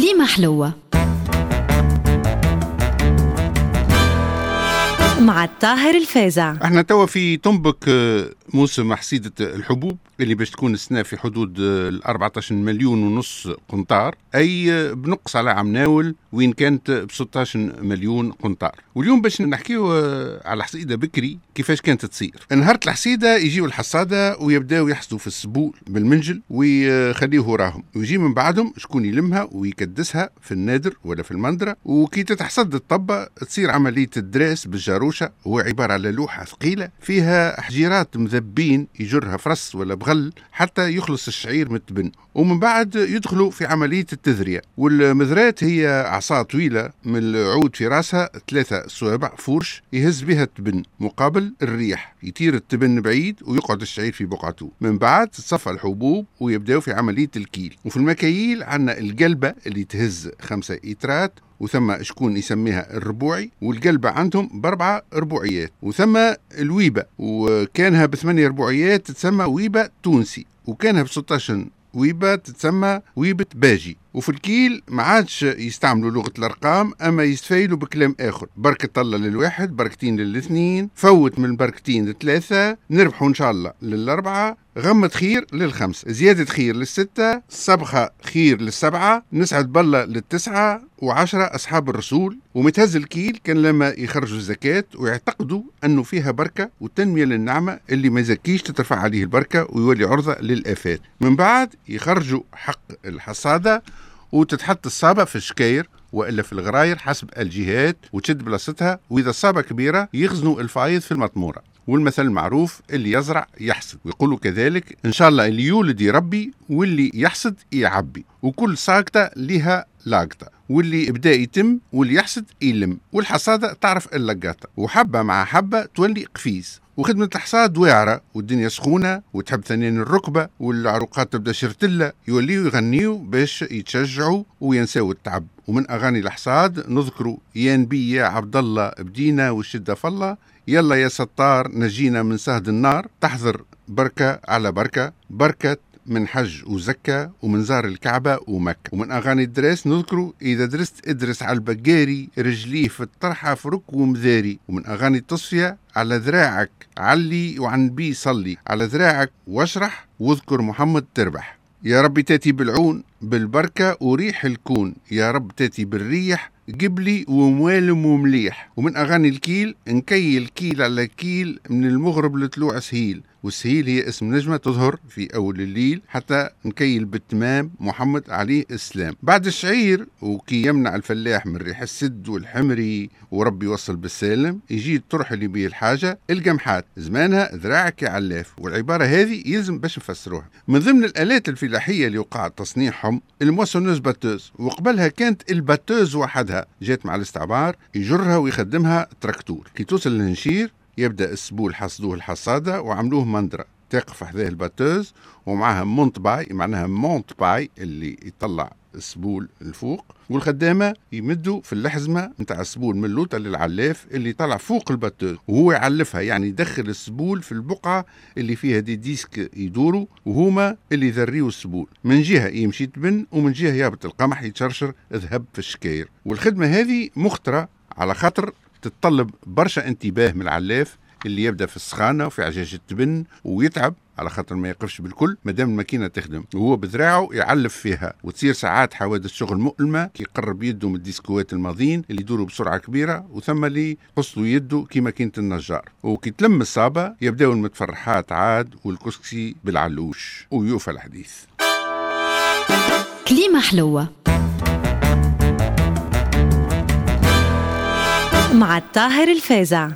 كليمة حلوة. مع الطاهر الفازع. إحنا توا في تنبك آه، موسم حصيدة الحبوب اللي باش تكون السنة في حدود آه، ال 14 مليون ونص قنطار. أي آه، بنقص على عام ناول وين كانت ب 16 مليون قنطار. واليوم باش نحكيو على حصيدة بكري كيفاش كانت تصير. نهار الحصيدة يجيو الحصادة ويبداو يحصدوا في السبول بالمنجل ويخليوه وراهم. ويجي من بعدهم شكون يلمها ويكدسها في النادر ولا في المندرة. وكي تتحصد الطبة تصير عملية الدراس بالجاروشة هو عبارة على لوحة ثقيلة فيها حجيرات مذبين يجرها فرس ولا بغل حتى يخلص الشعير من التبن. ومن بعد يدخلوا في عملية التذرية والمذرات هي عصا طويلة من العود في راسها ثلاثة صوابع فورش يهز بها التبن مقابل الريح. يطير التبن بعيد ويقعد الشعير في بقعته. من بعد تتصفى الحبوب ويبداو في عملية الكيل. وفي المكاييل عندنا القلبة اللي تهز خمسة إترات وثم شكون يسميها الربوعي والقلبة عندهم بأربعة ربوعيات. وثم الويبة وكانها بثمانية ربوعيات تتسمى ويبة تونسي وكانها ب 16 ويبة تتسمى ويبة باجي. وفي الكيل ما عادش يستعملوا لغة الأرقام أما يستفيلوا بكلام آخر. بركة الله للواحد بركتين للاثنين فوت من بركتين لثلاثة نربحوا إن شاء الله للأربعة غمة خير للخمس زيادة خير للستة صبخة خير للسبعة نسعد بالله للتسعة وعشرة أصحاب الرسول. ومتهز الكيل كان لما يخرجوا الزكاة ويعتقدوا أنه فيها بركة وتنمية للنعمة اللي ما يزكيش تترفع عليه البركة ويولي عرضة للآفات. من بعد يخرجوا حق الحصادة وتتحط الصابة في الشكاير وإلا في الغراير حسب الجهات وتشد بلاصتها وإذا الصابة كبيرة يخزنوا الفايض في المطمورة. والمثل المعروف اللي يزرع يحصد. ويقولوا كذلك إن شاء الله اللي يولد يربي واللي يحصد يعبي. وكل ساقطة لها لاقطة. واللي بدا يتم واللي يحصد يلم. والحصادة تعرف اللقاطة وحبة مع حبة تولي قفيز. وخدمة الحصاد واعرة والدنيا سخونة وتحب ثانيا الركبة والعروقات تبدأ شرتلة يوليو يغنيو باش يتشجعوا وينساو التعب. ومن أغاني الحصاد نذكروا يا نبي يا عبد الله بدينا والشدة فالله يلا يا ستار نجينا من سهد النار تحضر بركة على بركة بركة من حج وزكى ومن زار الكعبة ومكة. ومن أغاني الدرس نذكروا إذا درست ادرس على البقاري رجليه في الطرحة فرك ومذاري. ومن أغاني التصفية على ذراعك علي وعن بي صلي. على ذراعك واشرح واذكر محمد تربح. يا رب تأتي بالعون بالبركة وريح الكون. يا رب تأتي بالريح قبلي وموالم ومليح. ومن أغاني الكيل نكيل كيل على كيل من المغرب لطلوع سهيل. والسهيل هي اسم نجمة تظهر في أول الليل حتى نكيل بالتمام محمد عليه السلام. بعد الشعير وكي يمنع الفلاح من ريح السد والحمري وربي يوصل بالسالم يجي الطرح اللي بيه الحاجة القمحات. زمانها ذراعك يا علاف والعبارة هذه يلزم باش نفسروها. من ضمن الآلات الفلاحية اللي وقع تصنيعهم ال moissonneuse batteuse وقبلها كانت ال batteuse وحدها. جات مع الاستعمار يجرها ويخدمها تراكتور. كي توصل للهنشير يبدأ السبول حصدوه الحصادة وعملوه مندرة. تقف حذاه ال batteuse ومعها monte-paille معناها monte-paille اللي يطلع السبول الفوق والخدامة يمدوا في اللحزمة نتاع السبول من اللوطه للعلاف اللي طلع فوق ال batteuse. وهو يعلفها يعني يدخل السبول في البقعة اللي فيها des disques يدوروا وهما اللي يذريوا السبول من جهة يمشي تبن ومن جهة يهبط القمح يتشرشر ذهب في الشكاير. والخدمة هذه مخطرة على خاطر تتطلب برشا انتباه من العلاف اللي يبدأ في السخانة وفي عجاج التبن ويتعب على خاطر ما يقفش بالكل مادام الماكينة تخدم. وهو بذراعه يعلف فيها وتصير ساعات حوادث شغل مؤلمة كي يقرب يده من الديسكوات الماضيين اللي يدوروا بسرعة كبيرة وثم اللي قصوا يده كي ماكينة النجار. وكي تلم الصابة يبداو المتفرحات عاد والكسكسي بالعلوش. ويوفى الحديث. كليمة حلوة. مع الطاهر الفازع.